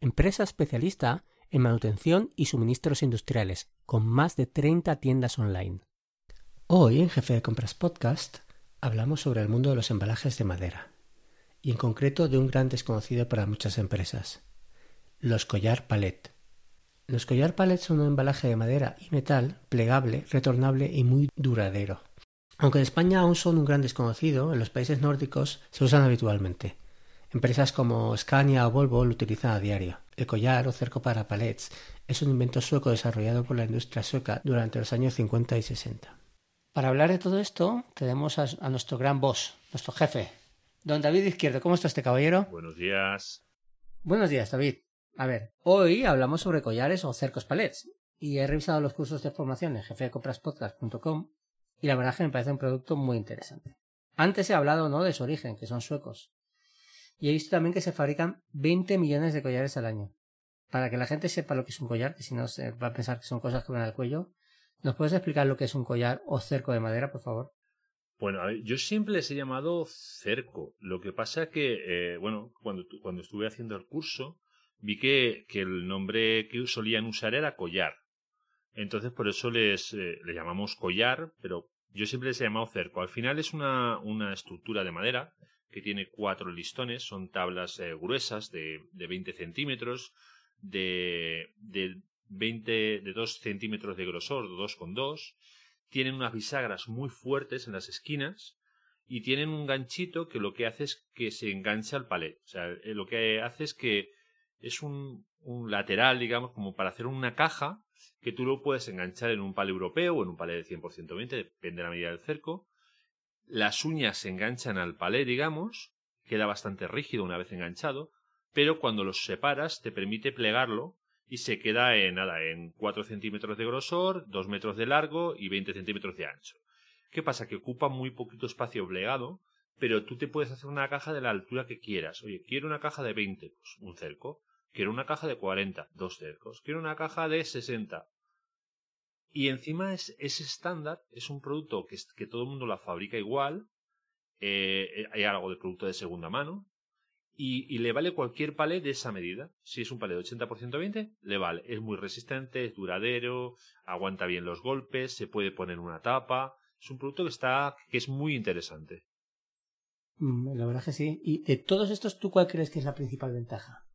empresa especialista en manutención y suministros industriales, con más de 30 tiendas online. Hoy en Jefe de Compras Podcast hablamos sobre el mundo de los embalajes de madera, y en concreto de un gran desconocido para muchas empresas, los collar palet. Los collar palet son un embalaje de madera y metal plegable, retornable y muy duradero. Aunque en España aún son un gran desconocido, en los países nórdicos se usan habitualmente. Empresas como Scania o Volvo lo utilizan a diario. El collar o cerco para palets es un invento sueco desarrollado por la industria sueca durante los años 50 y 60. Para hablar de todo esto, tenemos a, a nuestro gran boss, nuestro jefe, don David Izquierdo. ¿Cómo está este caballero? Buenos días. Buenos días, David. A ver, hoy hablamos sobre collares o cercos palets. Y he revisado los cursos de formación en jefedecopraspodcast.com y la verdad es que me parece un producto muy interesante. Antes he hablado no de su origen, que son suecos, y he visto también que se fabrican 20 millones de collares al año. Para que la gente sepa lo que es un collar, que si no se va a pensar que son cosas que van al cuello, ¿nos puedes explicar lo que es un collar o cerco de madera, por favor? Bueno, a ver, yo siempre les he llamado cerco. Lo que pasa que, eh, bueno, cuando, cuando estuve haciendo el curso, vi que, que, el nombre que solían usar era collar. Entonces, por eso les, eh, llamamos collar, pero yo siempre les he llamado cerco. Al final es una, una estructura de madera que tiene cuatro listones, son tablas eh, gruesas de, de 20 centímetros, de, de 20, de 2 centímetros de grosor, 2,2. Tienen unas bisagras muy fuertes en las esquinas y tienen un ganchito que lo que hace es que se engancha al palet. O sea, eh, lo que hace es que es un, un lateral, digamos, como para hacer una caja que tú lo puedes enganchar en un palé europeo o en un palé de 100% 20, depende de la medida del cerco, las uñas se enganchan al palé, digamos, queda bastante rígido una vez enganchado, pero cuando los separas te permite plegarlo y se queda en nada, en 4 centímetros de grosor, 2 metros de largo y 20 centímetros de ancho. ¿Qué pasa? Que ocupa muy poquito espacio plegado, pero tú te puedes hacer una caja de la altura que quieras. Oye, quiero una caja de 20, pues un cerco. Quiero una caja de 40, dos cercos. Quiero una caja de 60, y encima es, estándar es un producto que, que todo el mundo la fabrica igual. Eh, hay algo de producto de segunda mano. Y, le vale cualquier palé de esa medida. Si es un palé de 80% 20, le vale. Es muy resistente, es duradero, aguanta bien los golpes, se puede poner una tapa. Es un producto que está, que es muy interesante. Mm, la verdad que sí. Y de todos estos, ¿tú cuál crees que es la principal ventaja?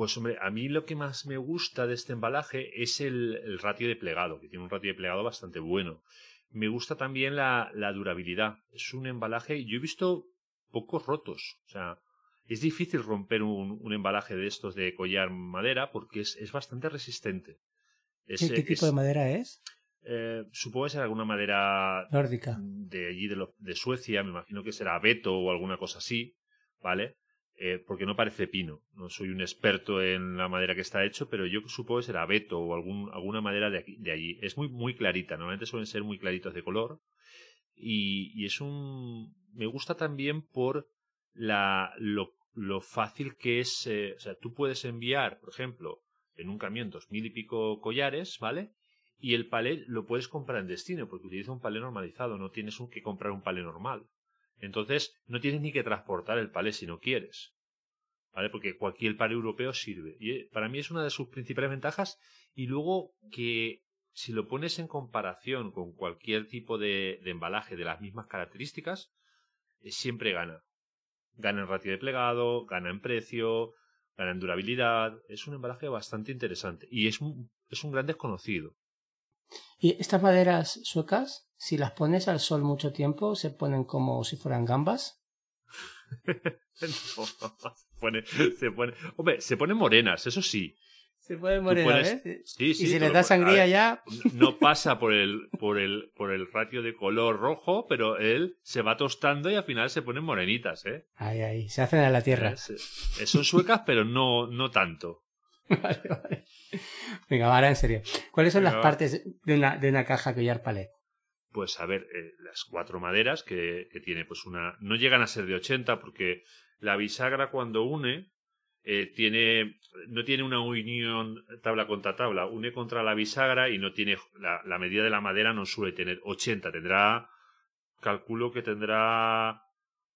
Pues hombre, a mí lo que más me gusta de este embalaje es el, el ratio de plegado, que tiene un ratio de plegado bastante bueno. Me gusta también la, la durabilidad. Es un embalaje, yo he visto pocos rotos. O sea, es difícil romper un, un embalaje de estos de collar madera porque es, es bastante resistente. Es, ¿Qué, ¿Qué, tipo de madera es? Eh, supongo que será alguna madera nórdica de allí de, lo, de Suecia, me imagino que será abeto o alguna cosa así, ¿vale? Eh, porque no parece pino. No soy un experto en la madera que está hecho, pero yo supongo que será abeto o algún, alguna madera de, aquí, de allí. Es muy, muy clarita, normalmente suelen ser muy claritos de color. Y, y es un. Me gusta también por la, lo, fácil que es. Eh, o sea, tú puedes enviar, por ejemplo, en un camión dos mil y pico collares, ¿vale? Y el palé lo puedes comprar en destino, porque utiliza un palé normalizado, no tienes un, que comprar un palé normal. Entonces, no tienes ni que transportar el palé si no quieres. ¿Vale? Porque cualquier palé europeo sirve. Y eh, para mí es una de sus principales ventajas. Y luego que si lo pones en comparación con cualquier tipo de, embalaje de las mismas características, eh, siempre gana. Gana en ratio de plegado, gana en precio, gana en durabilidad. Es un embalaje bastante interesante. Y es un, es un gran desconocido. ¿Y estas maderas suecas si las pones al sol mucho tiempo, se ponen como si fueran gambas. no, pone, se pone, hombre, se ponen morenas, eso sí. Se ponen morenas, ¿eh? Sí, sí. Y si les da sangría ya. No pasa por el, por el, por el ratio de color rojo, pero él se va tostando y al final se ponen morenitas, ¿eh? Ay, ay, se hacen a la tierra. Eh, son suecas, pero no, no tanto. vale, vale. Venga, ahora en serio. ¿Cuáles son las Venga, partes de una, de una caja collar? Pues a ver, eh, las cuatro maderas que, tiene, pues una. No llegan a ser de 80 porque la bisagra cuando une. eh, tiene no tiene una unión tabla contra tabla une contra la bisagra y no tiene la, la medida de la madera no suele tener 80 tendrá calculo que tendrá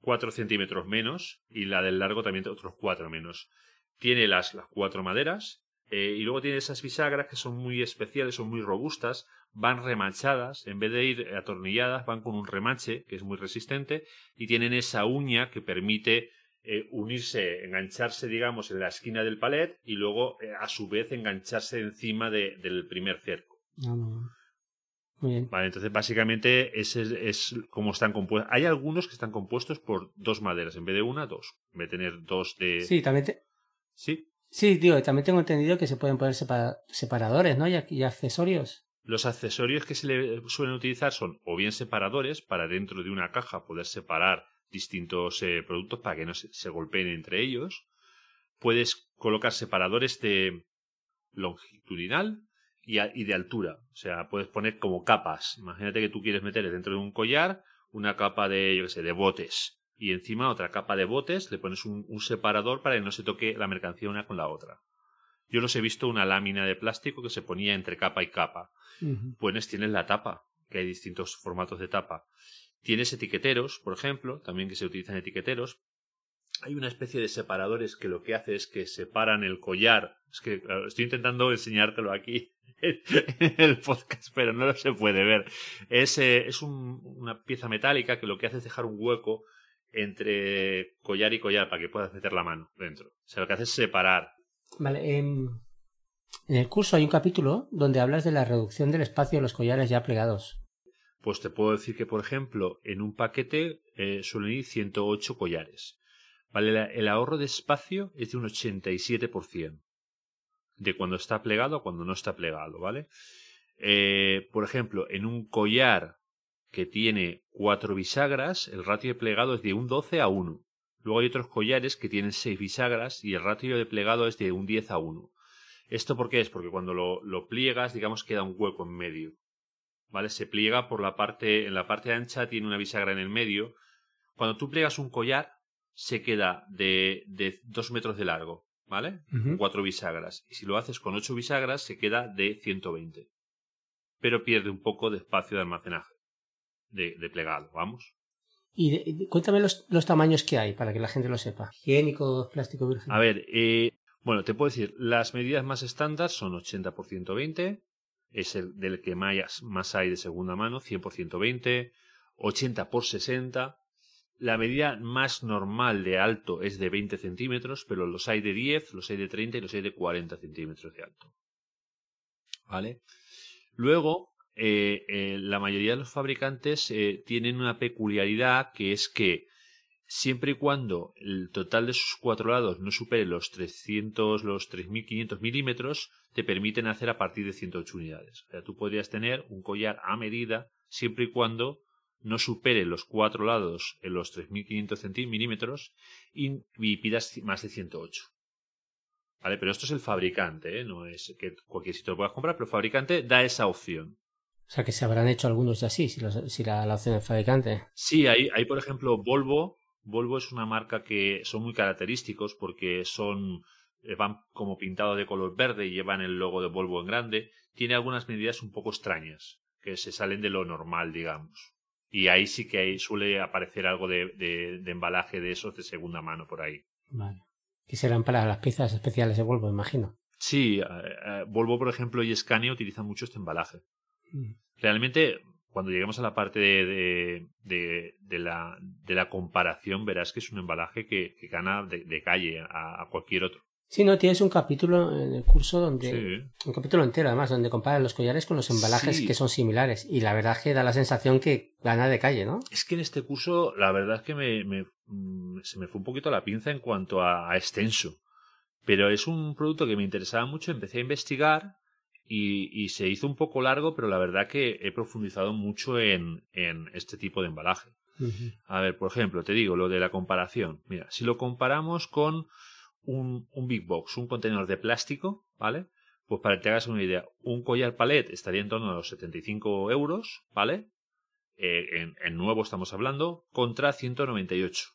4 centímetros menos y la del largo también otros 4 menos tiene las, las cuatro maderas eh, y luego tiene esas bisagras que son muy especiales son muy robustas van remachadas, en vez de ir atornilladas, van con un remache que es muy resistente y tienen esa uña que permite eh, unirse, engancharse, digamos, en la esquina del palet y luego, eh, a su vez, engancharse encima de- del primer cerco. No, no. Muy bien. Vale, entonces, básicamente, ese es, es como están compuestos. Hay algunos que están compuestos por dos maderas, en vez de una, dos. En vez de tener dos de. Sí, también te- Sí. Sí, digo, también tengo entendido que se pueden poner separa- separadores, ¿no? Y, ac- y accesorios. Los accesorios que se le suelen utilizar son o bien separadores para dentro de una caja poder separar distintos eh, productos para que no se, golpeen entre ellos. Puedes colocar separadores de longitudinal y, y de altura. O sea, puedes poner como capas. Imagínate que tú quieres meter dentro de un collar una capa de, yo qué sé, de botes. Y encima otra capa de botes, le pones un, un separador para que no se toque la mercancía una con la otra. Yo los he visto una lámina de plástico que se ponía entre capa y capa. Ujú. Pues tienes la tapa, que hay distintos formatos de tapa. Tienes etiqueteros, por ejemplo, también que se utilizan etiqueteros. Hay una especie de separadores que lo que hace es que separan el collar. Es que claro, estoy intentando enseñártelo aquí en el podcast, pero no lo se puede ver. Es, eh, es un- una pieza metálica que lo que hace es dejar un hueco entre collar y collar para que puedas meter la mano dentro. O sea, lo que hace es separar. Vale, en el curso hay un capítulo donde hablas de la reducción del espacio de los collares ya plegados. Pues te puedo decir que, por ejemplo, en un paquete eh, suelen ir 108 collares. Vale, La- el ahorro de espacio es de un 87%. De cuando está plegado a cuando no está plegado, ¿vale? Eh, por ejemplo, en un collar que tiene cuatro bisagras, el ratio de plegado es de un 12 a 1. Luego hay otros collares que tienen seis bisagras y el ratio de plegado es de un 10 a 1. ¿Esto por qué es? Porque cuando lo, lo pliegas, digamos, queda un hueco en medio. ¿Vale? Se pliega por la parte, en la parte ancha tiene una bisagra en el medio. Cuando tú pliegas un collar, se queda de, de dos metros de largo, ¿vale? Cuatro bisagras. Y si lo haces con ocho bisagras, se queda de 120. Pero pierde un poco de espacio de almacenaje. De, de plegado, vamos. Y de- cuéntame los, los tamaños que hay para que la gente lo sepa. Higiénico, plástico virgen. A ver, eh, bueno, te puedo decir, las medidas más estándar son 80 por 120, es el del que más, más hay de segunda mano, 100 por 120, 80 por 60. La medida más normal de alto es de 20 centímetros, pero los hay de 10, los hay de 30 y los hay de 40 centímetros de alto. ¿Vale? Luego, eh, eh, la mayoría de los fabricantes eh, tienen una peculiaridad que es que siempre y cuando el total de sus cuatro lados no supere los 300, los 3.500 milímetros, te permiten hacer a partir de 108 unidades. O sea, tú podrías tener un collar a medida siempre y cuando no supere los cuatro lados en los 3.500 centí- milímetros y, pidas más de 108. ¿Vale? Pero esto es el fabricante, no es que cualquier sitio lo puedas comprar, pero el fabricante da esa opción. O sea que se habrán hecho algunos ya así, si, los- si la, la opción es fabricante. Sí, hay, hay por ejemplo Volvo. Volvo es una marca que son muy característicos porque son eh, van como pintados de color verde y llevan el logo de Volvo en grande. Tiene algunas medidas un poco extrañas que se salen de lo normal, digamos. Y ahí sí que hay- suele aparecer algo de, de- de embalaje de esos de segunda mano por ahí. Vale. Que serán para las piezas especiales de Volvo, imagino. Sí, eh, eh, Volvo, por ejemplo, y Scania utilizan mucho este embalaje. Realmente, cuando lleguemos a la parte de, de, la, de la comparación, verás que es un embalaje que, que gana de, calle a, a cualquier otro. Sí, no, tienes un capítulo en el curso donde. Sí. Un capítulo entero, además, donde comparan los collares con los embalajes Sí. que son similares. Y la verdad es que da la sensación que gana de calle, ¿no? Es que en este curso, la verdad es que me, me- mm, se me fue un poquito la pinza en cuanto a, a extenso. Pero es un producto que me interesaba mucho, empecé a investigar y, y se hizo un poco largo, pero la verdad que he profundizado mucho en, en este tipo de embalaje. A ver, por ejemplo, te digo lo de la comparación. Mira, si lo comparamos con un, un big box, un contenedor de plástico, ¿vale? Pues para que te hagas una idea, un collar palet estaría en torno a los 75 euros, ¿vale? Eh, en, en, nuevo estamos hablando, contra 198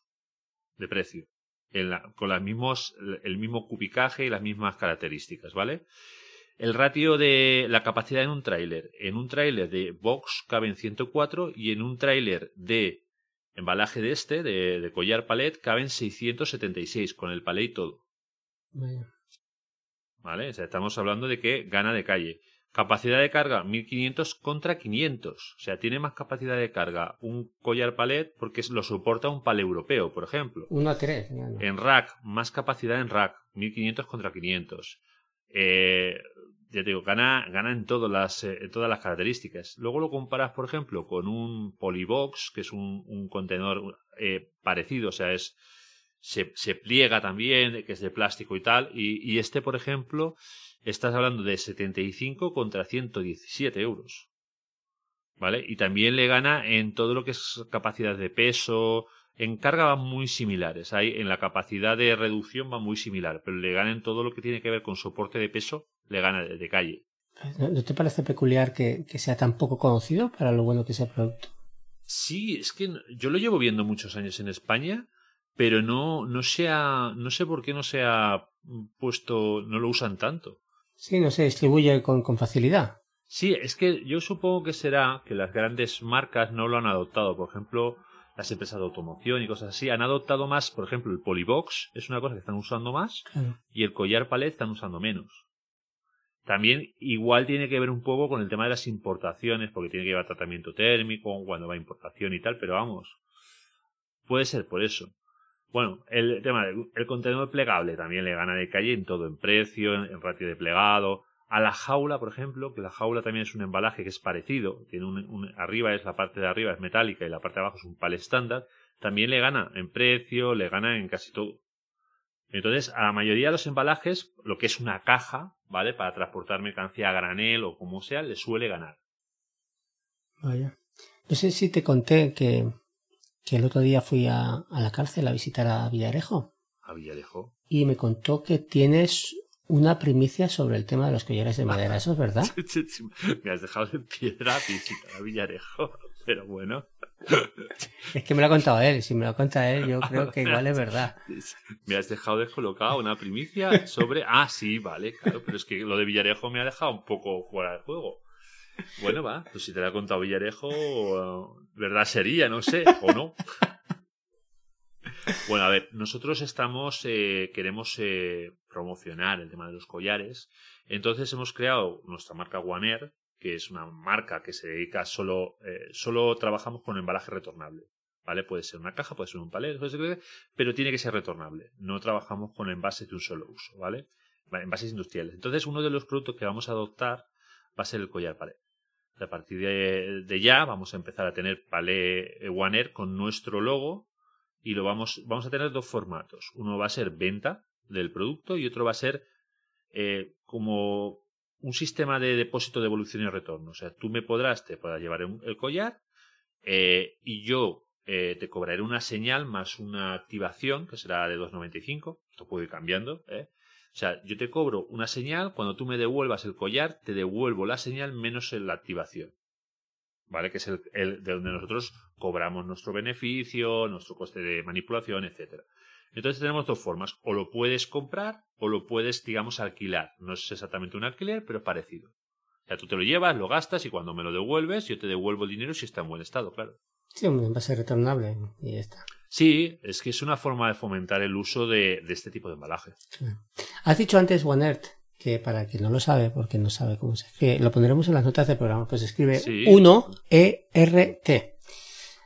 de precio. En la, con las mismos, el mismo cubicaje y las mismas características, ¿vale? El ratio de la capacidad en un tráiler. En un tráiler de box caben 104 y en un tráiler de embalaje de este, de, de, collar palet, caben 676 con el palet y todo. ¿Vale? O sea, estamos hablando de que gana de calle. Capacidad de carga 1500 contra 500. O sea, tiene más capacidad de carga un collar palet porque lo soporta un palet europeo, por ejemplo. 1 a 3. En rack, más capacidad en rack. 1500 contra 500. Eh, ya te digo, gana, gana en, todas las, eh, todas las características. Luego lo comparas, por ejemplo, con un Polybox, que es un, un contenedor eh, parecido, o sea, es se, se, pliega también, que es de plástico y tal, y, y, este, por ejemplo, estás hablando de 75 contra 117 euros. ¿Vale? Y también le gana en todo lo que es capacidad de peso, en carga van muy similares, hay, en la capacidad de reducción va muy similar, pero le gana en todo lo que tiene que ver con soporte de peso le gana de, de calle. ¿No te parece peculiar que, que, sea tan poco conocido para lo bueno que sea el producto? Sí, es que yo lo llevo viendo muchos años en España, pero no, no, sea, no sé por qué no se ha puesto, no lo usan tanto. Sí, no se distribuye con, con facilidad. Sí, es que yo supongo que será que las grandes marcas no lo han adoptado. Por ejemplo, las empresas de automoción y cosas así han adoptado más, por ejemplo, el Polybox es una cosa que están usando más claro. y el collar palet están usando menos. También igual tiene que ver un poco con el tema de las importaciones, porque tiene que llevar tratamiento térmico cuando va a importación y tal, pero vamos, puede ser por eso. Bueno, el tema del el contenedor plegable también le gana de calle en todo, en precio, en, en ratio de plegado. A la jaula, por ejemplo, que la jaula también es un embalaje que es parecido, tiene un, un, arriba es la parte de arriba es metálica y la parte de abajo es un pal estándar, también le gana en precio, le gana en casi todo. Entonces, a la mayoría de los embalajes, lo que es una caja, ¿vale? Para transportar mercancía a granel o como sea, le suele ganar. Vaya. No sé si te conté que, que el otro día fui a, a, la cárcel a visitar a Villarejo. A Villarejo. Y me contó que tienes una primicia sobre el tema de los collares de madera. ¿Eso es verdad? me has dejado de piedra visitar a Villarejo. Pero bueno. Es que me lo ha contado él. Si me lo cuenta él, yo creo que igual es verdad. Me has dejado descolocado una primicia sobre. Ah, sí, vale, claro. Pero es que lo de Villarejo me ha dejado un poco fuera de juego. Bueno, va. Pues si te lo ha contado Villarejo, verdad sería, no sé, o no. Bueno, a ver, nosotros estamos, eh, queremos eh, promocionar el tema de los collares. Entonces hemos creado nuestra marca Air, que es una marca que se dedica solo, eh, solo trabajamos con embalaje retornable. ¿Vale? Puede ser una caja, puede ser un palet, pero tiene que ser retornable. No trabajamos con envases de un solo uso, ¿vale? Envases industriales. Entonces, uno de los productos que vamos a adoptar va a ser el collar palet. A partir de, de ya vamos a empezar a tener palet One Air con nuestro logo y lo vamos, vamos a tener dos formatos. Uno va a ser venta del producto y otro va a ser eh, como un sistema de depósito, devolución y retorno. O sea, tú me podrás, te podrás llevar el collar eh, y yo eh, te cobraré una señal más una activación que será de 2.95. Esto puede ir cambiando. O sea, yo te cobro una señal, cuando tú me devuelvas el collar, te devuelvo la señal menos la activación. ¿Vale? Que es el, el de donde nosotros cobramos nuestro beneficio, nuestro coste de manipulación, etcétera. Entonces tenemos dos formas. O lo puedes comprar o lo puedes, digamos, alquilar. No es exactamente un alquiler, pero parecido. O sea, tú te lo llevas, lo gastas y cuando me lo devuelves, yo te devuelvo el dinero si está en buen estado, claro. Sí, va a ser retornable y ya está. Sí, es que es una forma de fomentar el uso de, de este tipo de embalaje. Has dicho antes One Earth, que para quien no lo sabe, porque no sabe cómo se escribe, lo pondremos en las notas del programa, pues se escribe Sí. 1-E-R-T.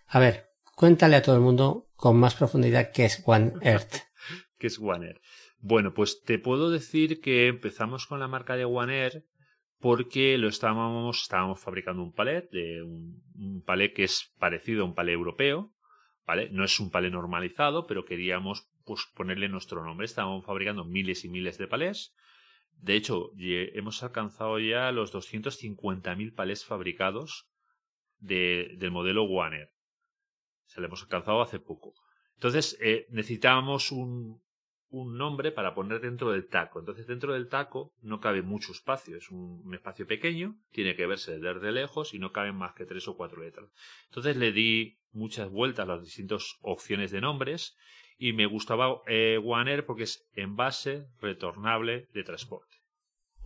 A ver, cuéntale a todo el mundo con más profundidad qué es One Earth. que es One Air. Bueno, pues te puedo decir que empezamos con la marca de One Air porque lo estábamos, estábamos fabricando un palet, de un, un palet que es parecido a un palet europeo, ¿vale? No es un palet normalizado, pero queríamos pues, ponerle nuestro nombre. Estábamos fabricando miles y miles de palés. De hecho, hemos alcanzado ya los 250.000 palés fabricados de- del modelo Air. Se lo hemos alcanzado hace poco. Entonces, eh, necesitábamos un, un nombre para poner dentro del taco. Entonces dentro del taco no cabe mucho espacio, es un, espacio pequeño, tiene que verse desde lejos y no caben más que tres o cuatro letras. Entonces le di muchas vueltas a las distintas opciones de nombres y me gustaba eh, porque es envase retornable de transporte.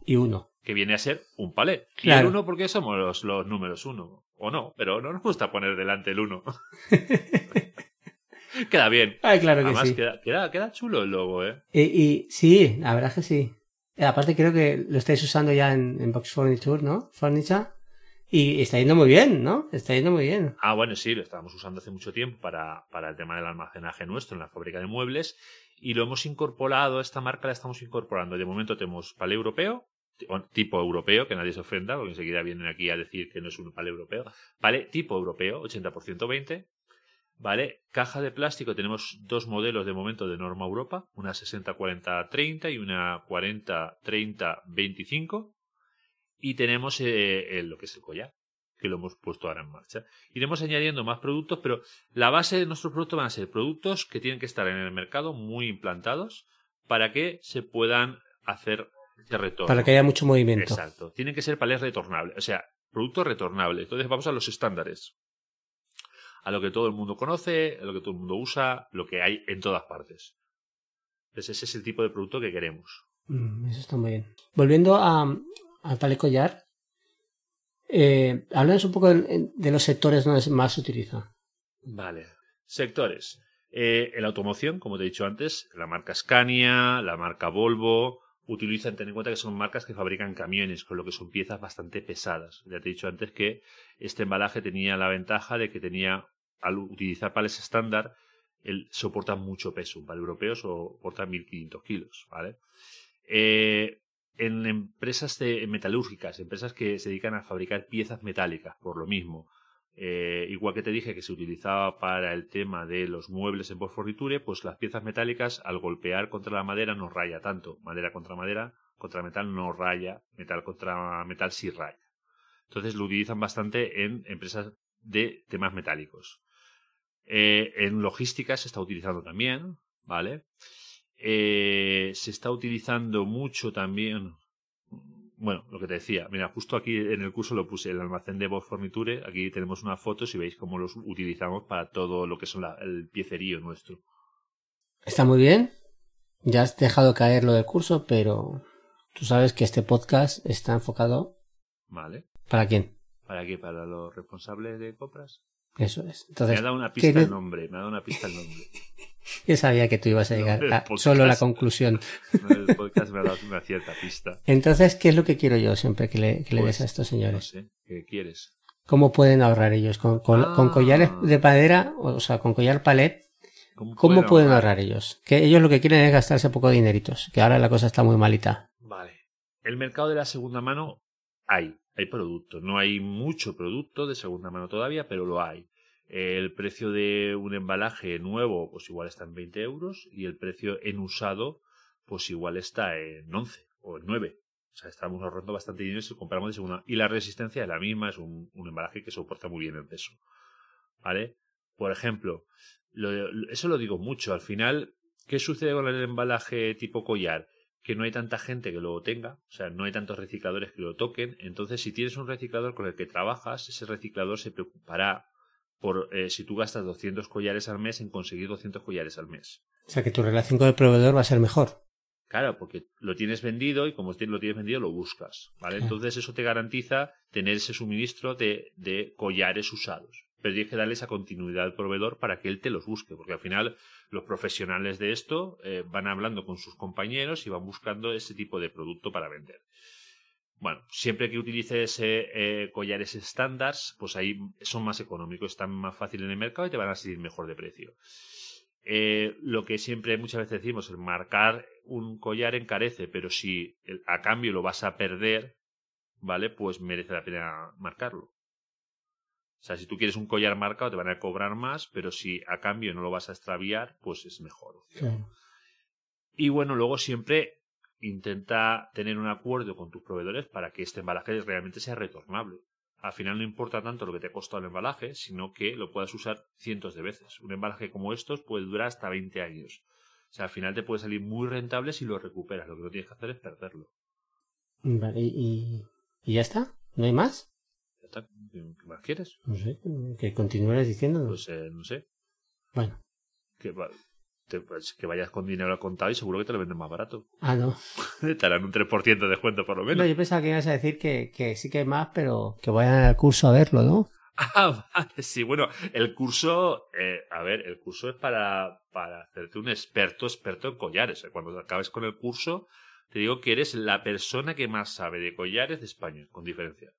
Y uno. Que viene a ser un palé. Y el uno porque somos los, los números uno. O no, pero no nos gusta poner delante el uno. queda bien. Ay, claro que Además, sí. Queda, queda, queda, chulo el logo, ¿eh? Y, sí, la verdad es que sí. Aparte creo que lo estáis usando ya en, en Box Furniture, ¿no? Furniture. Y está yendo muy bien, ¿no? Está yendo muy bien. Ah, bueno, sí, lo estábamos usando hace mucho tiempo para, para el tema del almacenaje nuestro en la fábrica de muebles y lo hemos incorporado, esta marca la estamos incorporando. De momento tenemos palé europeo, tipo europeo, que nadie se ofenda, porque enseguida vienen aquí a decir que no es un palé europeo. Palé tipo europeo, 80% 20. ¿Vale? Caja de plástico, tenemos dos modelos de momento de norma Europa, una 60-40-30 y una 40-30-25 y tenemos eh, lo que es el collar, que lo hemos puesto ahora en marcha. Iremos añadiendo más productos, pero la base de nuestros productos van a ser productos que tienen que estar en el mercado muy implantados para que se puedan hacer de retorno. Para que haya mucho movimiento. Exacto. Tienen que ser palés retornables, o sea, productos retornables. Entonces vamos a los estándares. A lo que todo el mundo conoce, a lo que todo el mundo usa, lo que hay en todas partes. Entonces ese es el tipo de producto que queremos. Mm, eso está muy bien. Volviendo a, al palé collar, eh, un poco de, los sectores donde más se utiliza. Vale. Sectores. Eh, en la automoción, como te he dicho antes, la marca Scania, la marca Volvo, utilizan, ten en cuenta que son marcas que fabrican camiones, con lo que son piezas bastante pesadas. Ya te he dicho antes que este embalaje tenía la ventaja de que tenía, al utilizar pales estándar, él soporta mucho peso. Un pal europeo soporta 1500 kilos, ¿vale? Eh, en empresas de, metalúrgicas, empresas que se dedican a fabricar piezas metálicas, por lo mismo. Eh, igual que te dije que se utilizaba para el tema de los muebles en postforniture, pues las piezas metálicas al golpear contra la madera no raya tanto. Madera contra madera, contra metal no raya, metal contra metal sí raya. Entonces lo utilizan bastante en empresas de temas metálicos. Eh, en logística se está utilizando también, ¿vale? Eh, se está utilizando mucho también. Bueno, lo que te decía, mira, justo aquí en el curso lo puse, el almacén de Bosch Forniture. Aquí tenemos unas fotos y veis cómo los utilizamos para todo lo que son el piecerío nuestro. Está muy bien. Ya has dejado caer lo del curso, pero tú sabes que este podcast está enfocado. Vale. ¿Para quién? ¿Para qué? ¿Para los responsables de compras? Eso es. Entonces, me ha dado una pista el nombre, me ha dado una pista el nombre. Yo sabía que tú ibas a llegar a solo la conclusión. el podcast me ha dado una cierta pista. Entonces, ¿qué es lo que quiero yo siempre que le, que le des a pues, estos señores? No sé, ¿qué quieres? ¿Cómo pueden ahorrar ellos? ¿Con, con, ah. collares de madera, o sea, con collar palet? ¿Cómo, pueden, ahorrar? ellos? Que ellos lo que quieren es gastarse poco dineritos, que ahora la cosa está muy malita. Vale. El mercado de la segunda mano hay, hay productos. No hay mucho producto de segunda mano todavía, pero lo hay. El precio de un embalaje nuevo, pues igual está en 20 euros y el precio en usado, pues igual está en 11 o en 9. O sea, estamos ahorrando bastante dinero si compramos de segunda. Y la resistencia es la misma, es un, embalaje que soporta muy bien el peso. ¿Vale? Por ejemplo, eso lo digo mucho. Al final, ¿qué sucede con el embalaje tipo collar? Que no hay tanta gente que lo tenga, o sea, no hay tantos recicladores que lo toquen. Entonces, si tienes un reciclador con el que trabajas, ese reciclador se preocupará por eh, si tú gastas 200 collares al mes en conseguir 200 collares al mes. O sea que tu relación con el proveedor va a ser mejor. Claro, porque lo tienes vendido y como lo tienes vendido lo buscas, ¿vale? Entonces eso te garantiza tener ese suministro de, de, collares usados. Pero tienes que darle esa continuidad al proveedor para que él te los busque, porque al final los profesionales de esto eh, van hablando con sus compañeros y van buscando ese tipo de producto para vender. Bueno, siempre que utilices eh, collares estándar, pues ahí son más económicos, están más fáciles en el mercado y te van a salir mejor de precio. Eh, lo que siempre muchas veces decimos, el marcar un collar encarece, pero si a cambio lo vas a perder, ¿vale? Pues merece la pena marcarlo. O sea, si tú quieres un collar marcado te van a cobrar más, pero si a cambio no lo vas a extraviar, pues es mejor. Y bueno, luego siempre intenta tener un acuerdo con tus proveedores para que este embalaje realmente sea retornable. Al final no importa tanto lo que te ha costado el embalaje, sino que lo puedas usar cientos de veces. Un embalaje como estos puede durar hasta 20 años. O sea, al final te puede salir muy rentable si lo recuperas. Lo que no tienes que hacer es perderlo. Vale, ¿y, y ya está? ¿No hay más? Ya está. ¿Qué más quieres? No sé, que continúes diciendo. Pues eh, no sé. Bueno. Que, te- pues, que vayas con dinero al contado y seguro que te lo venden más barato. Ah, no. te harán un 3% de descuento por lo No, menos. yo pensaba que ibas a decir que, que sí que hay más, pero que vayan al curso a verlo, ¿no? Ah, vale, sí, bueno, el curso, eh, a ver, el curso es para, para hacerte un experto, experto en collares. Cuando acabes con el curso, te digo que eres la persona que más sabe de collares de España, con diferencia.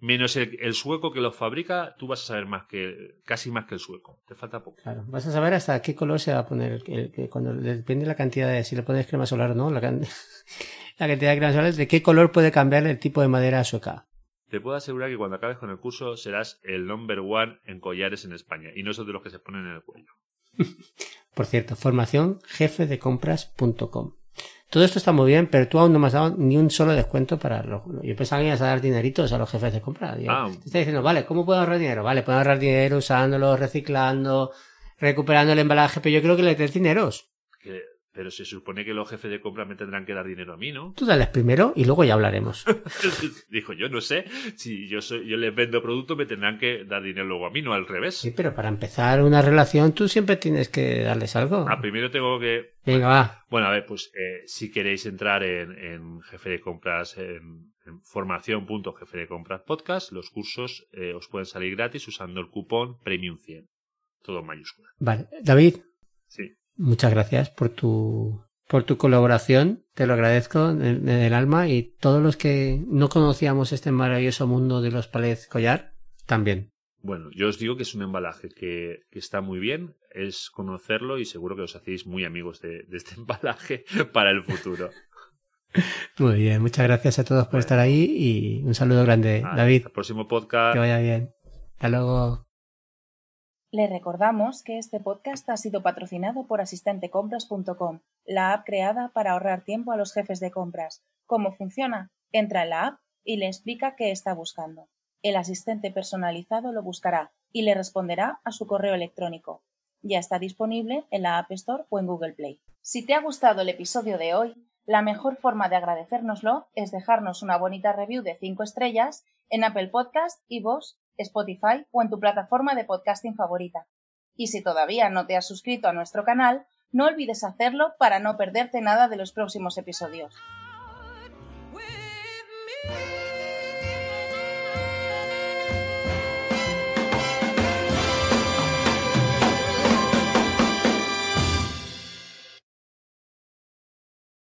Menos el, el sueco que los fabrica, tú vas a saber más que, casi más que el sueco. Te falta poco. Claro. Vas a saber hasta qué color se va a poner. el- el- que cuando depende de la cantidad de si le pones crema solar o no, la, can- la cantidad de crema solar, de qué color puede cambiar el tipo de madera sueca. Te puedo asegurar que cuando acabes con el curso serás el number one en collares en España y no son de los que se ponen en el cuello. Por cierto, formación jefedecompras.com. Todo esto está muy bien, pero tú aún no me has dado ni un solo descuento para los... Yo pensaba que ibas a dar dineritos a los jefes de compra. Digo, Ah. Te está diciendo, vale, ¿cómo puedo ahorrar dinero? Vale, puedo ahorrar dinero usándolo, reciclando, recuperando el embalaje, pero yo creo que le des dineros. Que- pero se supone que los jefes de compra me tendrán que dar dinero a mí, ¿no? Tú dales primero y luego ya hablaremos. Dijo, yo no sé, si yo soy, yo les vendo productos me tendrán que dar dinero luego a mí, no al revés. Sí, pero para empezar una relación tú siempre tienes que darles algo. Ah, primero tengo que... Venga, va. Bueno, a ver, pues eh, si queréis entrar en, en jefe de compras, en, en formación.jefe de compras podcast, los cursos eh, os pueden salir gratis usando el cupón Premium 100. Todo en mayúscula. Vale. David, Sí. Muchas gracias por tu, por tu colaboración. Te lo agradezco en, en el alma y todos los que no conocíamos este maravilloso mundo de los palets collar, también. Bueno, yo os digo que es un embalaje que, que está muy bien, es conocerlo y seguro que os hacéis muy amigos de, de este embalaje para el futuro. Muy bien, muchas gracias a todos por estar ahí y un saludo grande, Hasta David. el próximo podcast. Que vaya bien. Hasta luego. Le recordamos que este podcast ha sido patrocinado por asistentecompras.com, la app creada para ahorrar tiempo a los jefes de compras. ¿Cómo funciona? Entra en la app y le explica qué está buscando. El asistente personalizado lo buscará y le responderá a su correo electrónico. Ya está disponible en la App Store o en Google Play. Si te ha gustado el episodio de hoy, la mejor forma de agradecérnoslo es dejarnos una bonita review de 5 estrellas en Apple Podcast, iVoox, Spotify o en tu plataforma de podcasting favorita. Y si todavía no te has suscrito a nuestro canal, no olvides hacerlo para no perderte nada de los próximos episodios.